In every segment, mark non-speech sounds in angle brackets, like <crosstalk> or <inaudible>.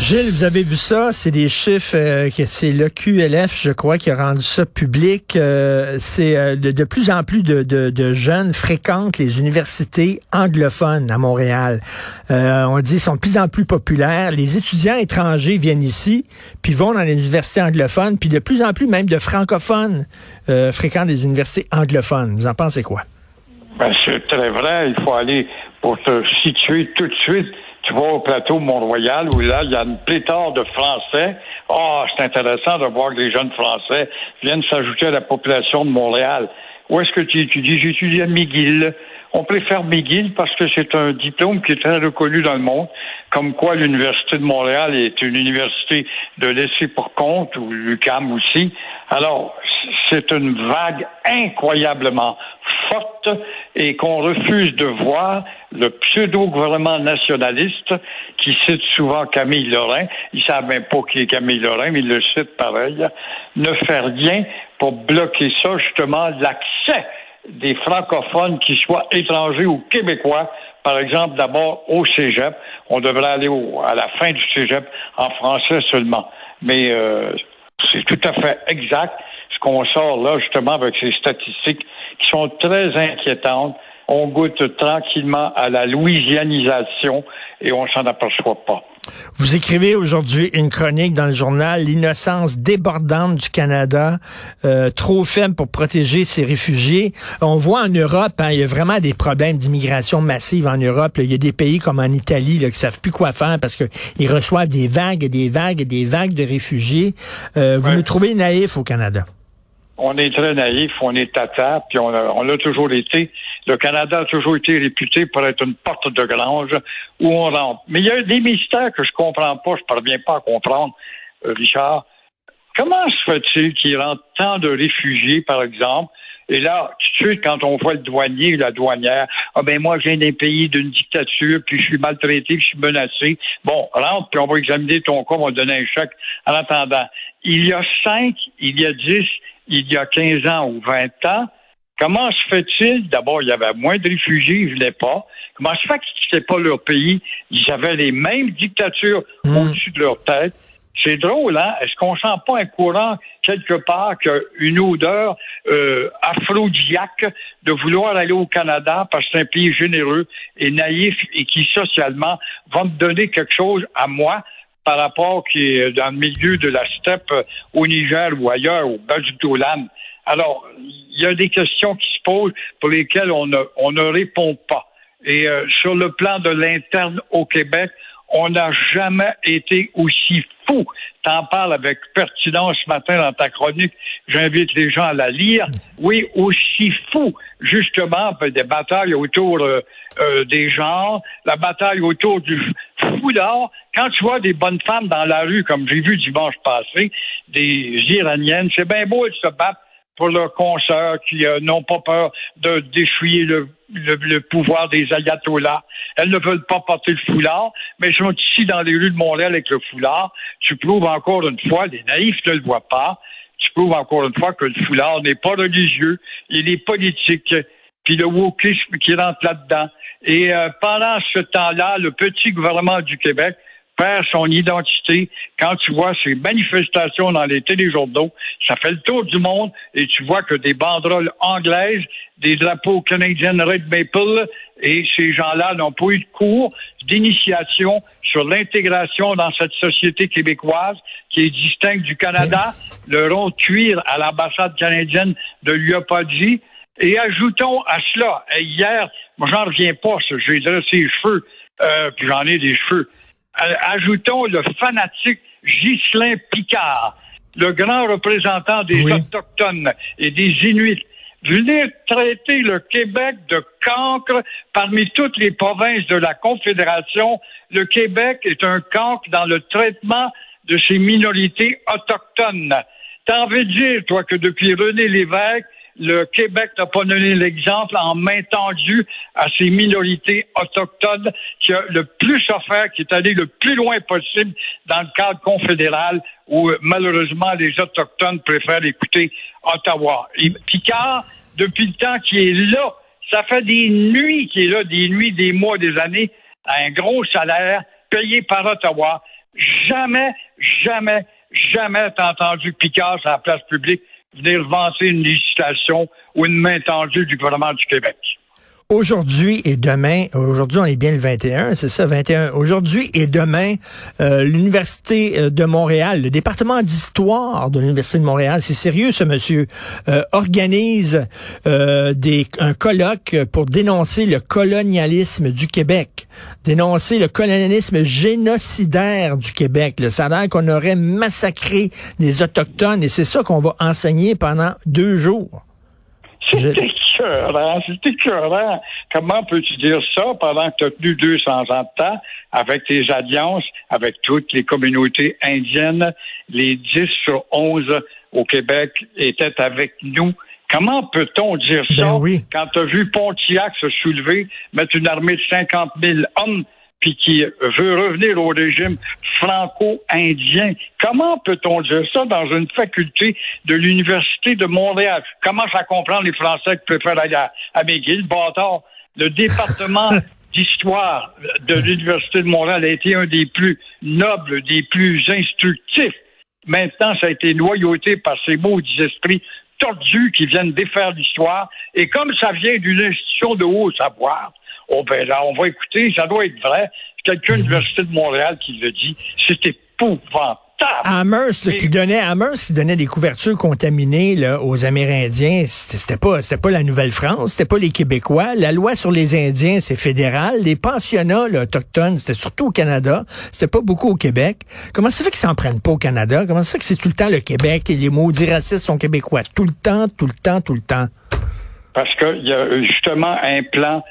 Gilles, vous avez vu ça, c'est des chiffres euh, c'est le QLF, je crois, qui a rendu ça public. Euh, c'est euh, de, plus en plus de, de, de, jeunes fréquentent les universités anglophones à Montréal. on dit sont de plus en plus populaires. Les étudiants étrangers viennent ici, puis vont dans les universités anglophones, puis de plus en plus même de francophones fréquentent des universités anglophones. Vous en pensez quoi? Ben, c'est très vrai. Il faut aller pour te situer tout de suite tu vas au plateau Mont-Royal où là, il y a une pléthore de Français. Ah, c'est intéressant de voir que les jeunes Français viennent s'ajouter à la population de Montréal. Où est-ce que tu étudies? J'étudie à McGill. On préfère McGill parce que c'est un diplôme qui est très reconnu dans le monde, comme quoi l'Université de Montréal est une université de laisser pour compte, ou l'UCAM aussi. Alors, c'est une vague incroyablement forte et qu'on refuse de voir le pseudo-gouvernement nationaliste qui cite souvent Camille Lorrain, ils savent même pas qui est Camille Lorrain, mais ils le citent pareil, ne faire rien pour bloquer ça, justement, l'accès des francophones, qui soient étrangers ou québécois, par exemple, d'abord au cégep. On devrait aller à la fin du cégep en français seulement. Mais euh, c'est tout à fait exact ce qu'on sort là, justement, avec ces statistiques qui sont très inquiétantes. On goûte tranquillement à la louisianisation et on s'en aperçoit pas. Vous écrivez aujourd'hui une chronique dans le journal L'innocence débordante du Canada, euh, trop faible pour protéger ses réfugiés. On voit en Europe, hein, il y a vraiment des problèmes d'immigration massive en Europe. Il y a des pays comme en Italie là, qui savent plus quoi faire parce qu'ils reçoivent des vagues et des vagues et des vagues de réfugiés. Euh, vous nous trouvez naïfs au Canada on est très naïf, on est tata, puis on l'a on toujours été. Le Canada a toujours été réputé pour être une porte de grange où on rentre. Mais il y a des mystères que je comprends pas, je parviens pas à comprendre, euh, Richard. Comment se fait-il qu'il rentre tant de réfugiés, par exemple, et là, tout de suite, quand on voit le douanier la douanière, ah ben moi, je viens d'un pays d'une dictature, puis je suis maltraité, puis je suis menacé. Bon, rentre, puis on va examiner ton cas, on va donner un chèque en attendant. Il y a cinq, il y a dix, il y a 15 ans ou 20 ans, comment se fait-il, d'abord, il y avait moins de réfugiés, ils ne venaient pas. Comment se fait qu'ils ne pas leur pays? Ils avaient les mêmes dictatures hmm. au-dessus de leur tête. C'est drôle, hein? Est-ce qu'on sent pas un courant quelque part qu'une odeur euh, aphrodisiaque de vouloir aller au Canada parce que c'est un pays généreux et naïf et qui socialement va me donner quelque chose à moi? Par rapport qui est dans le milieu de la steppe euh, au Niger ou ailleurs, au Bajoutolan. Alors, il y a des questions qui se posent pour lesquelles on ne, on ne répond pas. Et euh, sur le plan de l'interne au Québec, on n'a jamais été aussi fou. T'en parles avec pertinence ce matin dans ta chronique. J'invite les gens à la lire. Oui, aussi fou, justement, des batailles autour euh, des genres, la bataille autour du foulard. Quand tu vois des bonnes femmes dans la rue, comme j'ai vu dimanche passé, des Iraniennes, c'est bien beau, elles se battent pour leurs consoeurs qui euh, n'ont pas peur de déchouiller le, le, pouvoir des ayatollahs. Elles ne veulent pas porter le foulard, mais sont ici dans les rues de Montréal avec le foulard. Tu prouves encore une fois, les naïfs ne le voient pas, tu prouves encore une fois que le foulard n'est pas religieux, il est politique, puis le wokisme qui rentre là-dedans. Et euh, pendant ce temps-là, le petit gouvernement du Québec perd son identité. Quand tu vois ces manifestations dans les téléjournaux, ça fait le tour du monde et tu vois que des banderoles anglaises, des drapeaux canadiens Red Maple et ces gens-là n'ont pas eu de cours d'initiation sur l'intégration dans cette société québécoise qui est distincte du Canada, le rond de cuir à l'ambassade canadienne de l'UAPADI. Et ajoutons à cela, hier, moi j'en reviens pas, j'ai dressé les cheveux, euh, puis j'en ai des cheveux. Euh, ajoutons le fanatique Ghislain Picard, le grand représentant des Autochtones et des Inuits. Venir traiter le Québec de cancre parmi toutes les provinces de la Confédération. Le Québec est un cancre dans le traitement de ces minorités autochtones. T'as envie de dire, toi, que depuis René Lévesque, le Québec n'a pas donné l'exemple en main tendue à ces minorités autochtones qui a le plus offert, qui est allé le plus loin possible dans le cadre confédéral où malheureusement les Autochtones préfèrent écouter Ottawa. Picard, depuis le temps qu'il est là, ça fait des nuits qu'il est là, des nuits, des mois, des années, à un gros salaire payé par Ottawa. Jamais, jamais, jamais t'as entendu Picard sur la place publique venir vanter une législation ou une main tendue du gouvernement du Québec. Aujourd'hui et demain, aujourd'hui on est bien le 21, c'est ça, 21. Aujourd'hui et demain, euh, l'Université euh, de Montréal, le département d'histoire de l'Université de Montréal, c'est sérieux ce monsieur, euh, organise des, un colloque pour dénoncer le colonialisme du Québec, dénoncer le colonialisme génocidaire du Québec. Le salaire qu'on aurait massacré des Autochtones et c'est ça qu'on va enseigner pendant deux jours. Écœurant, c'est écœurant. Comment peux-tu dire ça pendant que tu as tenu 200 ans de temps avec tes alliances, avec toutes les communautés indiennes, les 10 sur 11 au Québec étaient avec nous. Comment peut-on dire ça ben quand tu as vu Pontiac se soulever, mettre une armée de 50 000 hommes puis qui veut revenir au régime franco-indien. Comment peut-on dire ça dans une faculté de l'Université de Montréal? Comment ça comprend les Français qui préfèrent aller à, à McGill, bâtard? Le département <laughs> d'histoire de l'Université de Montréal a été un des plus nobles, des plus instructifs. Maintenant, ça a été noyauté par ces maudits esprits tordus qui viennent défaire l'histoire. Et comme ça vient d'une institution de haut savoir, Oh ben là, on va écouter, ça doit être vrai. Quelqu'un de l'Université de Montréal qui le dit. C'est épouvantable. Amherst, qui donnait Amherst qui donnait des couvertures contaminées là, aux Amérindiens, c'était pas c'était pas la Nouvelle-France, c'était pas les Québécois. La loi sur les Indiens, c'est fédéral. Les pensionnats là, autochtones, c'était surtout au Canada, c'était pas beaucoup au Québec. Comment ça fait qu'ils s'en prennent pas au Canada? Comment ça fait que c'est tout le temps le Québec et les maudits racistes sont québécois? Tout le temps, tout le temps, tout le temps Parce qu'il y a justement un plan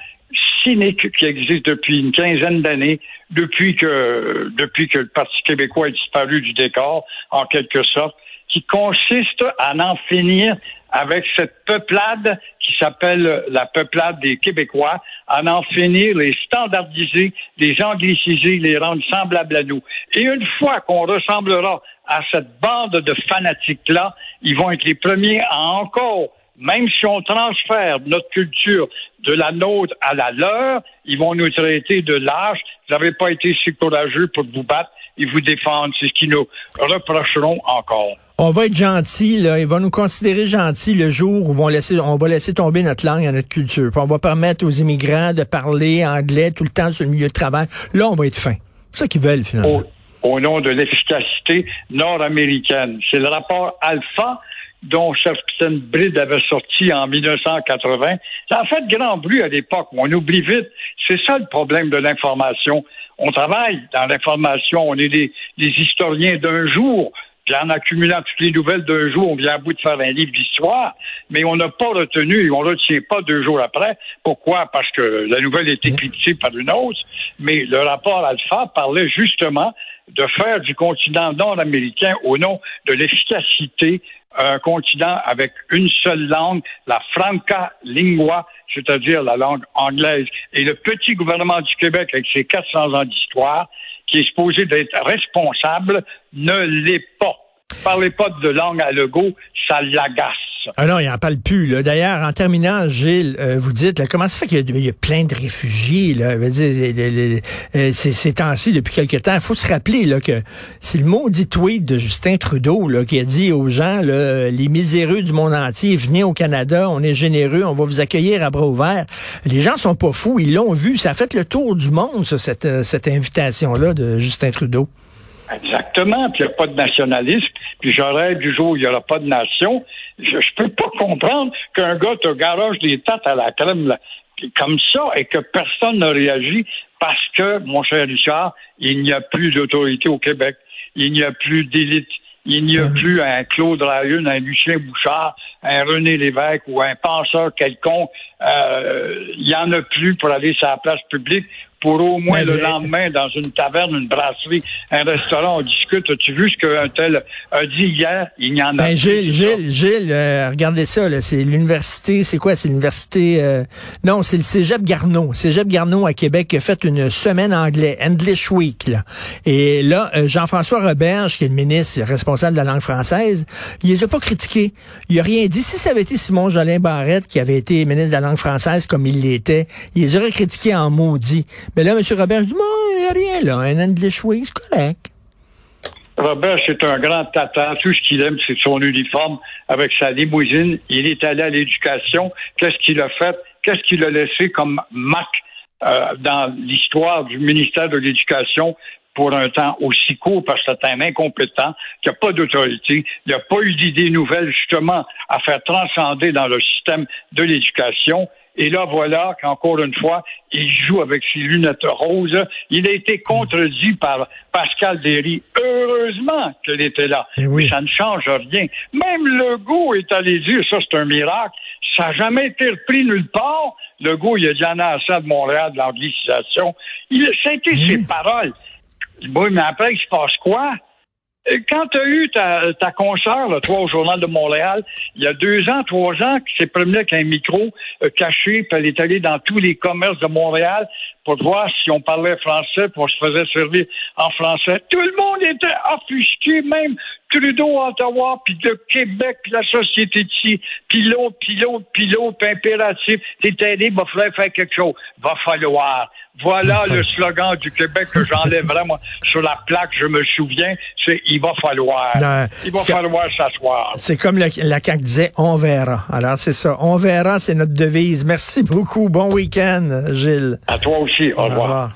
cynique qui existe depuis une quinzaine d'années, depuis que, depuis que le Parti québécois est disparu du décor, en quelque sorte, qui consiste à en finir avec cette peuplade qui s'appelle la peuplade des Québécois, à en finir, les standardiser, les angliciser, les rendre semblables à nous. Et une fois qu'on ressemblera à cette bande de fanatiques-là, ils vont être les premiers à encore même si on transfère notre culture de la nôtre à la leur, ils vont nous traiter de lâches. Vous n'avez pas été si courageux pour vous battre et vous défendre. C'est ce qu'ils nous reprocheront encore. On va être gentil, là. Ils vont nous considérer gentils le jour où on va laisser, on va laisser tomber notre langue et notre culture. Puis on va permettre aux immigrants de parler anglais tout le temps sur le milieu de travail. Là, on va être fin. C'est ça qu'ils veulent, finalement. Au, au nom de l'efficacité nord-américaine. C'est le rapport Alpha dont Capitaine Bride avait sorti en 1980. Ça a fait grand bruit à l'époque. On oublie vite. C'est ça le problème de l'information. On travaille dans l'information. On est des, historiens d'un jour. Puis en accumulant toutes les nouvelles d'un jour, on vient à bout de faire un livre d'histoire, mais on n'a pas retenu, on ne retient pas deux jours après. Pourquoi? Parce que la nouvelle est critiquée par une autre, mais le rapport Alpha parlait justement de faire du continent nord-américain au nom de l'efficacité un continent avec une seule langue, la franca lingua, c'est-à-dire la langue anglaise. Et le petit gouvernement du Québec, avec ses 400 ans d'histoire, qui est supposé d'être responsable, ne l'est pas. Parlez pas de langue à Legault, ça l'agace. Ah non, il n'en parle plus. D'ailleurs, en terminant, Gilles, euh, vous dites, comment ça fait qu'il y, a plein de réfugiés? Là, euh, ces temps-ci, depuis quelque temps, il faut se rappeler là, que c'est le maudit tweet de Justin Trudeau là, qui a dit aux gens, là, les miséreux du monde entier, venez au Canada, on est généreux, on va vous accueillir à bras ouverts. Les gens sont pas fous, ils l'ont vu. Ça a fait le tour du monde, cette, euh, cette invitation-là de Justin Trudeau. Exactement. Puis il n'y a pas de nationalisme. Puis j'aurais du jour où il n'y aura pas de nation. Je ne peux pas comprendre qu'un gars te garoche des têtes à la crème comme ça et que personne ne réagit parce que, mon cher Richard, il n'y a plus d'autorité au Québec. Il n'y a plus d'élite. Il n'y a mm. plus un Claude Rayune, un Lucien Bouchard, un René Lévesque ou un penseur quelconque. Euh, il n'y en a plus pour aller sur la place publique pour au moins Ben, le le- lendemain, dans une taverne, une brasserie, un restaurant, on discute. As-tu vu ce qu'un tel a dit hier? Il n'y en a Ben, plus, Gilles. Gilles, Gilles, euh, regardez ça, c'est l'université, c'est quoi? C'est l'université, euh, non, c'est le Cégep Garneau. Cégep Garneau à Québec qui a fait une semaine anglais, English Week, là. Et là, euh, Jean-François Roberge, qui est le ministre responsable de la langue française, il les a pas critiqués. Il a rien dit. Si ça avait été Simon Jolin Barrette qui avait été ministre de la langue française comme il l'était, il les aurait critiqués en maudit. Mais là, M. Roberge dit, bon, il n'y a rien là, un English Week, c'est correct. Robert, c'est un grand tata. Tout ce qu'il aime, c'est son uniforme avec sa limousine. Il est allé à l'éducation. Qu'est-ce qu'il a fait? Qu'est-ce qu'il a laissé comme marque euh, dans l'histoire du ministère de l'Éducation pour un temps aussi court? Parce que c'est un incompétent, qui n'a pas d'autorité, il n'a pas eu d'idées nouvelles justement à faire transcender dans le système de l'éducation. Et là, voilà qu'encore une fois, il joue avec ses lunettes roses. Il a été contredit par Pascal Derry. Heureusement qu'elle était là. Eh oui. Ça ne change rien. Même Legault est allé dire, ça c'est un miracle, ça n'a jamais été repris nulle part. Legault, il a dit en a assez de Montréal, de l'anglicisation. Il a c'était ses paroles. Oui, mais après, il se passe quoi? Euh, Quand tu eu ta, ta consoeur, là, toi, au Journal de Montréal, il y a deux ans, trois ans, qui s'est promenée avec un micro euh, caché, puis elle est allée dans tous les commerces de Montréal pour voir si on parlait français, puis on se faisait servir en français. Tout le monde était offusqué, même Trudeau, Ottawa, puis le Québec, puis la société de ci, puis l'autre, puis l'autre, puis l'autre, impératif. T'es aidé, va falloir faire quelque chose. Va falloir. Voilà le slogan du Québec que j'enlèverais, moi, sur la plaque, je me souviens, c'est il va falloir. Non, il va falloir s'asseoir. C'est comme le- la CAQ disait, on verra. Alors, c'est ça. On verra, c'est notre devise. Merci beaucoup. Bon week-end, Gilles. À toi aussi. Au revoir.